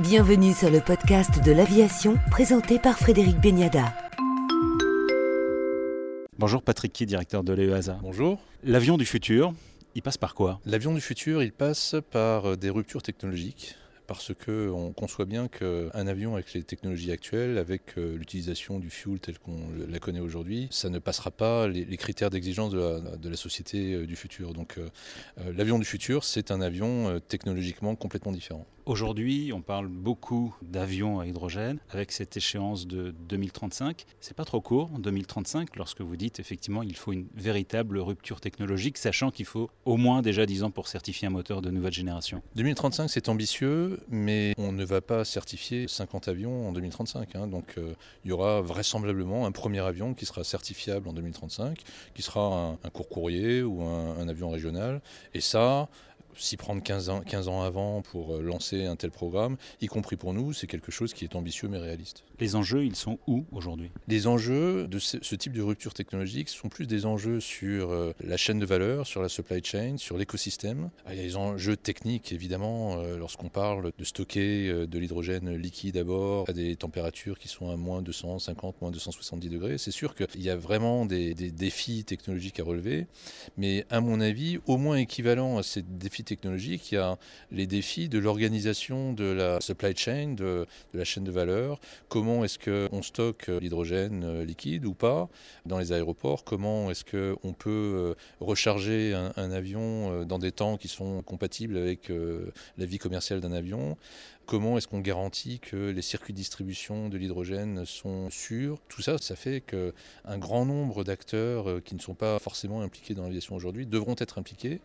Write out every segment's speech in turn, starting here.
Bienvenue sur le podcast de l'aviation présenté par Frédéric Beniada. Bonjour Patrick Key, directeur de l'EASA. Bonjour. L'avion du futur, il passe par quoi? L'avion du futur, il passe par des ruptures technologiques parce qu'on conçoit bien qu'un avion avec les technologies actuelles, avec euh, l'utilisation du fuel tel qu'on la connaît aujourd'hui, ça ne passera pas les, critères d'exigence de, la, société euh, du futur. Donc euh, l'avion du futur, c'est un avion technologiquement complètement différent. Aujourd'hui, on parle beaucoup d'avions à hydrogène avec cette échéance de 2035. C'est pas trop court, 2035, lorsque vous dites effectivement il faut une véritable rupture technologique, sachant qu'il faut au moins déjà 10 ans pour certifier un moteur de nouvelle génération. 2035, c'est ambitieux, mais on ne va pas certifier 50 avions en 2035. Hein. donc euh, il y aura vraisemblablement un premier avion qui sera certifiable en 2035, qui sera un, court courrier ou un, un avion régional. Et ça, s'y prendre 15 ans, 15 ans avant pour euh, lancer un tel programme, y compris pour nous, c'est quelque chose qui est ambitieux mais réaliste. Les enjeux, ils sont où aujourd'hui? Les enjeux de ce, type de rupture technologique sont plus des enjeux sur euh, la chaîne de valeur, sur la supply chain, sur l'écosystème. Ah, il y a des enjeux techniques, évidemment, euh, lorsqu'on parle de stocker de l'hydrogène liquide d'abord à des températures qui sont à moins 250, moins 270 degrés. C'est sûr qu'il y a vraiment des, des défis technologiques à relever, mais à mon avis, au moins équivalent à ces défis technologique, il y a les défis de l'organisation de la supply chain, de, la chaîne de valeur. Comment est-ce qu'on stocke l'hydrogène euh, liquide ou pas dans les aéroports? Comment est-ce qu'on peut euh, recharger un, avion euh, dans des temps qui sont compatibles avec la vie commerciale d'un avion? Comment est-ce qu'on garantit que les circuits de distribution de l'hydrogène sont sûrs? Tout ça, ça fait qu'un grand nombre d'acteurs euh, qui ne sont pas forcément impliqués dans l'aviation aujourd'hui devront être impliqués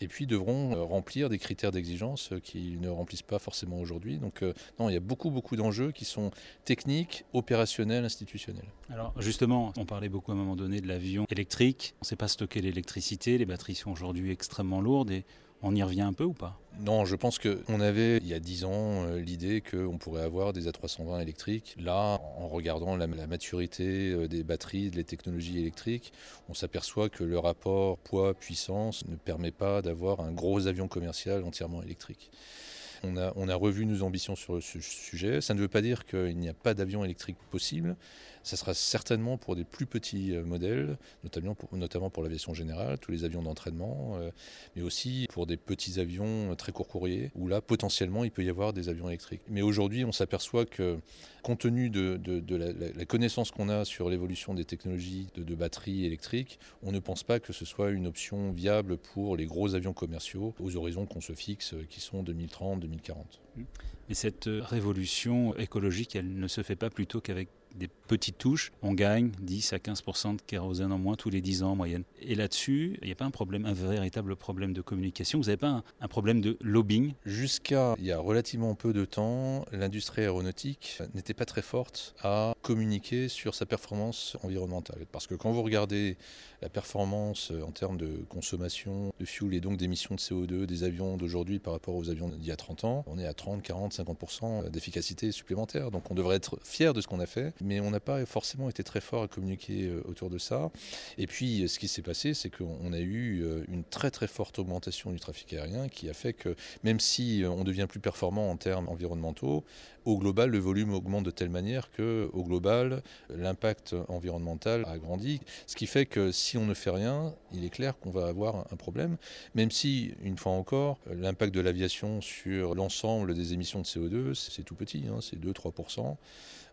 et puis devront euh, remplir des critères d'exigence qu'ils ne remplissent pas forcément aujourd'hui. Donc euh, non, il y a beaucoup, beaucoup d'enjeux qui sont techniques, opérationnels, institutionnels. Alors justement, on parlait beaucoup à un moment donné de l'avion électrique. On ne sait pas stocker l'électricité, les batteries sont aujourd'hui extrêmement lourdes et on y revient un peu ou pas? Non, je pense qu'on avait il y a 10 ans euh, l'idée qu'on pourrait avoir des A320 électriques. Là, en regardant la, maturité euh, des batteries, des technologies électriques, on s'aperçoit que le rapport poids-puissance ne permet pas d'avoir un gros avion commercial entièrement électrique. On a, on a, revu nos ambitions sur ce sujet. Ça ne veut pas dire qu'il n'y a pas d'avion électrique possible. Ça sera certainement pour des plus petits euh, modèles, notamment pour, l'aviation générale, tous les avions d'entraînement, euh, mais aussi pour des petits avions très court courriers, où là, potentiellement, il peut y avoir des avions électriques. Mais aujourd'hui, on s'aperçoit que, compte tenu de, la, connaissance qu'on a sur l'évolution des technologies de, de batteries électriques, on ne pense pas que ce soit une option viable pour les gros avions commerciaux aux horizons qu'on se fixe, qui sont 2030-2040. Mais cette euh, révolution écologique, elle ne se fait pas plutôt qu'avec des petites touches, on gagne 10 à 15% de kérosène en moins tous les 10 ans en moyenne. Et là-dessus, il n'y a pas un problème, un véritable problème de communication Vous n'avez pas un, problème de lobbying? Jusqu'à il y a relativement peu de temps, l'industrie aéronautique n'était pas très forte à communiquer sur sa performance environnementale. Parce que quand vous regardez la performance en termes de consommation de fuel et donc d'émissions de CO2 des avions d'aujourd'hui par rapport aux avions d'il y a 30 ans, on est à 30, 40, 50% d'efficacité supplémentaire. Donc on devrait être fier de ce qu'on a fait mais on n'a pas forcément été très fort à communiquer euh, autour de ça. Et puis, ce qui s'est passé, c'est qu'on a eu euh, une très très forte augmentation du trafic aérien qui a fait que même si euh, on devient plus performant en termes environnementaux, au global, le volume augmente de telle manière que, au global, l'impact environnemental a grandi. Ce qui fait que si on ne fait rien, il est clair qu'on va avoir un problème, même si, une fois encore, l'impact de l'aviation sur l'ensemble des émissions de CO2, c'est tout petit, hein, c'est 2-3%,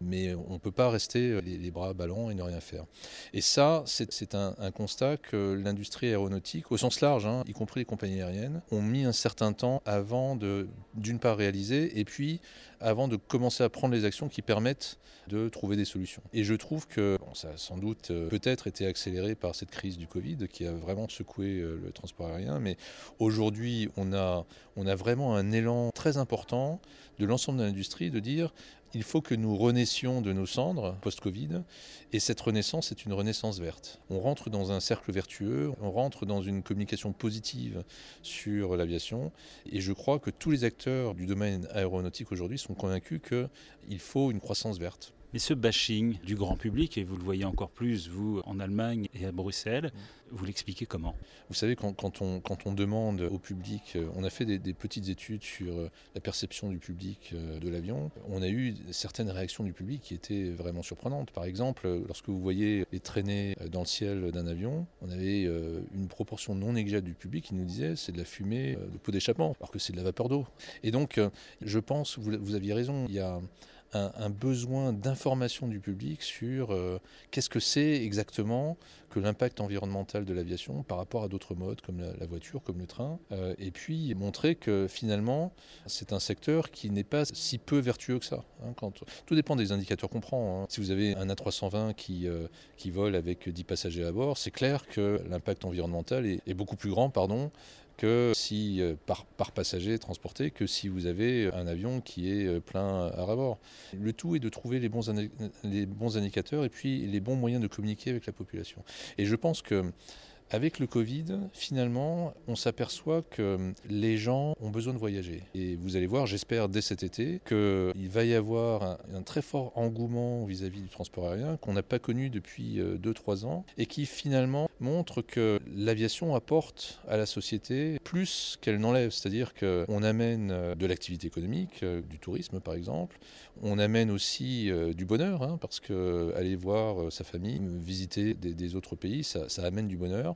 mais on ne peut pas rester les, bras ballants et ne rien faire. Et ça, c'est un, constat que l'industrie aéronautique, au sens large, hein, y compris les compagnies aériennes, ont mis un certain temps avant de, d'une part, réaliser, et puis avant de commencer à prendre les actions qui permettent de trouver des solutions. Et je trouve que ça a sans doute euh, peut-être été accéléré par cette crise du Covid qui a vraiment secoué euh, le transport aérien, mais aujourd'hui on a, on a vraiment un élan très important de l'ensemble de l'industrie de dire il faut que nous renaissions de nos cendres post-Covid, et cette renaissance est une renaissance verte. On rentre dans un cercle vertueux, on rentre dans une communication positive sur l'aviation, et je crois que tous les acteurs du domaine aéronautique aujourd'hui sont convaincus qu'il faut une croissance verte. Mais ce bashing du grand public, et vous le voyez encore plus, vous, en Allemagne et à Bruxelles, vous l'expliquez comment? Vous savez, quand, on, quand on demande au public, euh, on a fait des, petites études sur euh, la perception du public euh, de l'avion, on a eu certaines réactions du public qui étaient vraiment surprenantes. Par exemple, lorsque vous voyez les traînées dans le ciel d'un avion, on avait une proportion non négligeable du public qui nous disait c'est de la fumée de pot d'échappement, alors que c'est de la vapeur d'eau. Et donc, je pense, vous, vous aviez raison, il y a un, besoin d'information du public sur euh, qu'est-ce que c'est exactement que l'impact environnemental de l'aviation par rapport à d'autres modes comme la, voiture, comme le train, euh, et puis montrer que finalement c'est un secteur qui n'est pas si peu vertueux que ça. Hein, quand, tout dépend des indicateurs qu'on prend. Hein. Si vous avez un A320 qui, euh, qui vole avec 10 passagers à bord, c'est clair que l'impact environnemental est, est, beaucoup plus grand pardon, que si euh, par, par, passager transporté que si vous avez un avion qui est euh, plein à rabord. Le tout est de trouver les bons, les bons indicateurs et puis les bons moyens de communiquer avec la population. Et je pense que avec le Covid, finalement, on s'aperçoit que les gens ont besoin de voyager. Et vous allez voir, j'espère dès cet été, qu'il va y avoir un, très fort engouement vis-à-vis du transport aérien qu'on n'a pas connu depuis 2-3 euh, ans et qui finalement montre que l'aviation apporte à la société plus qu'elle n'enlève. C'est-à-dire qu'on amène euh, de l'activité économique, euh, du tourisme par exemple, on amène aussi du bonheur, hein, parce que aller voir sa famille, visiter des, autres pays, ça, amène du bonheur.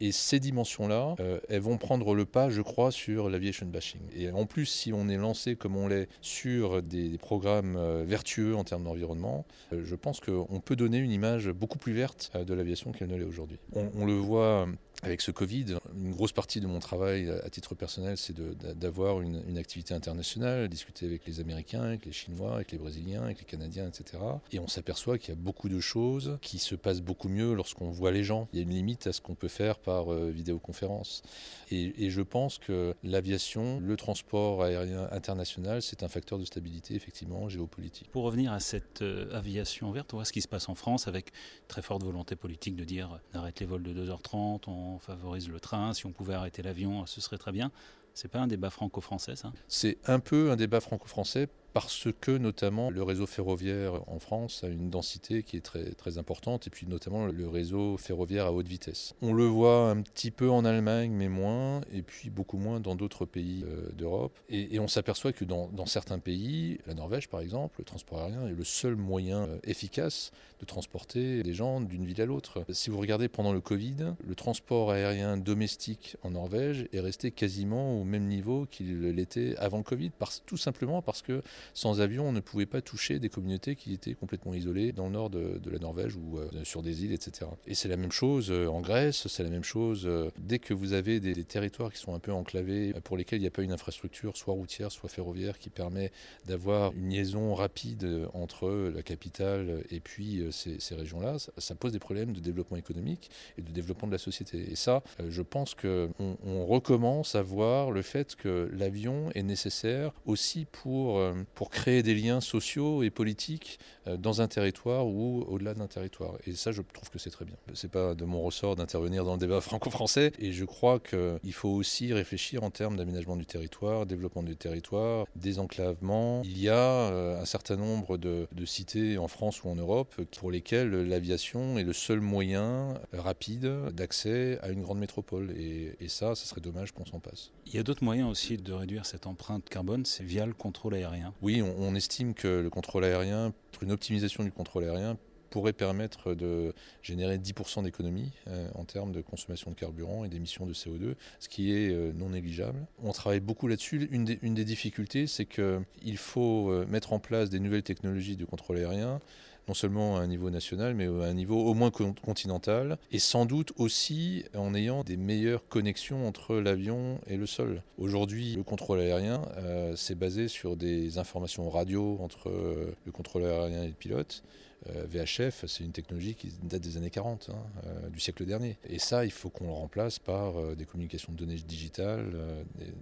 Et ces dimensions-là, euh, elles vont prendre le pas, je crois, sur l'aviation bashing. Et en plus, si on est lancé comme on l'est sur des programmes euh, vertueux en termes d'environnement, euh, je pense qu'on peut donner une image beaucoup plus verte de l'aviation qu'elle ne l'est aujourd'hui. On, le voit avec ce Covid, une grosse partie de mon travail à titre personnel, c'est d'avoir une, activité internationale, discuter avec les Américains, avec les Chinois, avec les Brésiliens, avec les Canadiens, etc. Et on s'aperçoit qu'il y a beaucoup de choses qui se passent beaucoup mieux lorsqu'on voit les gens. Il y a une limite à ce qu'on peut faire par euh, vidéoconférence. Et, je pense que l'aviation, le transport aérien international, c'est un facteur de stabilité, effectivement, géopolitique. Pour revenir à cette euh, aviation verte, on voit ce qui se passe en France avec très forte volonté politique de dire arrête les de 2h30, on favorise le train, si on pouvait arrêter l'avion, ce serait très bien. C'est pas un débat franco-français, ça? C'est un peu un débat franco-français parce que notamment le réseau ferroviaire en France a une densité qui est très, très importante et puis notamment le réseau ferroviaire à haute vitesse. On le voit un petit peu en Allemagne mais moins et puis beaucoup moins dans d'autres pays euh, d'Europe et, on s'aperçoit que dans, certains pays, la Norvège par exemple, le transport aérien est le seul moyen euh, efficace de transporter des gens d'une ville à l'autre. Si vous regardez pendant le Covid, le transport aérien domestique en Norvège est resté quasiment au même niveau qu'il l'était avant le Covid, tout simplement parce que sans avion, on ne pouvait pas toucher des communautés qui étaient complètement isolées dans le nord de, la Norvège ou euh, sur des îles, etc. Et c'est la même chose euh, en Grèce, c'est la même chose euh, dès que vous avez des, territoires qui sont un peu enclavés, pour lesquels il n'y a pas une infrastructure, soit routière, soit ferroviaire, qui permet d'avoir une liaison rapide entre la capitale et puis ces, régions-là, ça, pose des problèmes de développement économique et de développement de la société. Et ça, je pense qu'on on recommence à voir le fait que l'avion est nécessaire aussi pour pour créer des liens sociaux et politiques euh, dans un territoire ou au-delà d'un territoire. Et ça, je trouve que c'est très bien. C'est pas de mon ressort d'intervenir dans le débat franco-français. Et je crois qu'il faut aussi réfléchir en termes d'aménagement du territoire, développement du territoire, désenclavement. Il y a euh, un certain nombre de, cités en France ou en Europe pour lesquelles l'aviation est le seul moyen rapide d'accès à une grande métropole. Et, et ça, ça serait dommage qu'on s'en passe. Il y a d'autres moyens aussi de réduire cette empreinte carbone, c'est via le contrôle aérien. Oui, on, estime que le contrôle aérien, une optimisation du contrôle aérien, pourrait permettre de générer 10% d'économie euh, en termes de consommation de carburant et d'émissions de CO2, ce qui est euh, non négligeable. On travaille beaucoup là-dessus. Une des, difficultés, c'est qu'il faut euh, mettre en place des nouvelles technologies de contrôle aérien non seulement à un niveau national, mais à un niveau au moins continental, et sans doute aussi en ayant des meilleures connexions entre l'avion et le sol. Aujourd'hui, le contrôle aérien, euh, c'est basé sur des informations radio entre le contrôleur aérien et le pilote. Euh, VHF, c'est une technologie qui date des années 40, hein, euh, du siècle dernier. Et ça, il faut qu'on le remplace par euh, des communications de données digitales,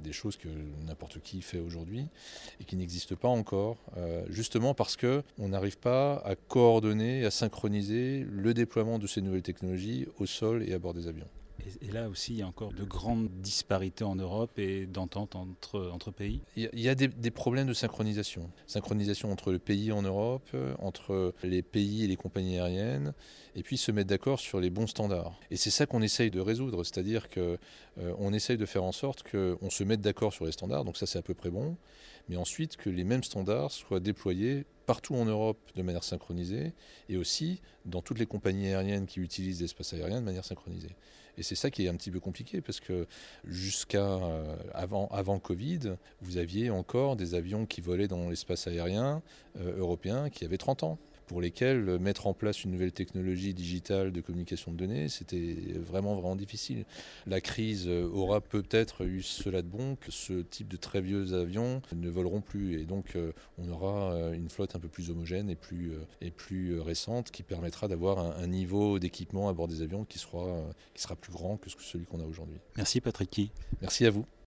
des, choses que n'importe qui fait aujourd'hui et qui n'existent pas encore, justement parce qu'on n'arrive pas à coordonner, à synchroniser le déploiement de ces nouvelles technologies au sol et à bord des avions. Et, là aussi, il y a encore de grandes disparités en Europe et d'entente entre, entre pays Il y a, des, problèmes de synchronisation. Synchronisation entre le pays en Europe, entre les pays et les compagnies aériennes, et puis se mettre d'accord sur les bons standards. Et c'est ça qu'on essaye de résoudre, c'est-à-dire qu'on euh, essaye de faire en sorte qu'on se mette d'accord sur les standards, donc ça c'est à peu près bon, mais ensuite que les mêmes standards soient déployés partout en Europe de manière synchronisée et aussi dans toutes les compagnies aériennes qui utilisent l'espace aérien de manière synchronisée. Et c'est ça qui est un petit peu compliqué parce que jusqu'à euh, avant, Covid, vous aviez encore des avions qui volaient dans l'espace aérien euh, européen qui avaient 30 ans pour lesquels mettre en place une nouvelle technologie digitale de communication de données, c'était vraiment, vraiment difficile. La crise aura peut-être eu cela de bon que ce type de très vieux avions ne voleront plus. Et donc, euh, on aura euh, une flotte un peu plus homogène et plus, euh, et plus récente qui permettra d'avoir un, niveau d'équipement à bord des avions qui sera, qui sera plus grand que celui qu'on a aujourd'hui. Merci Patrick. Merci à vous.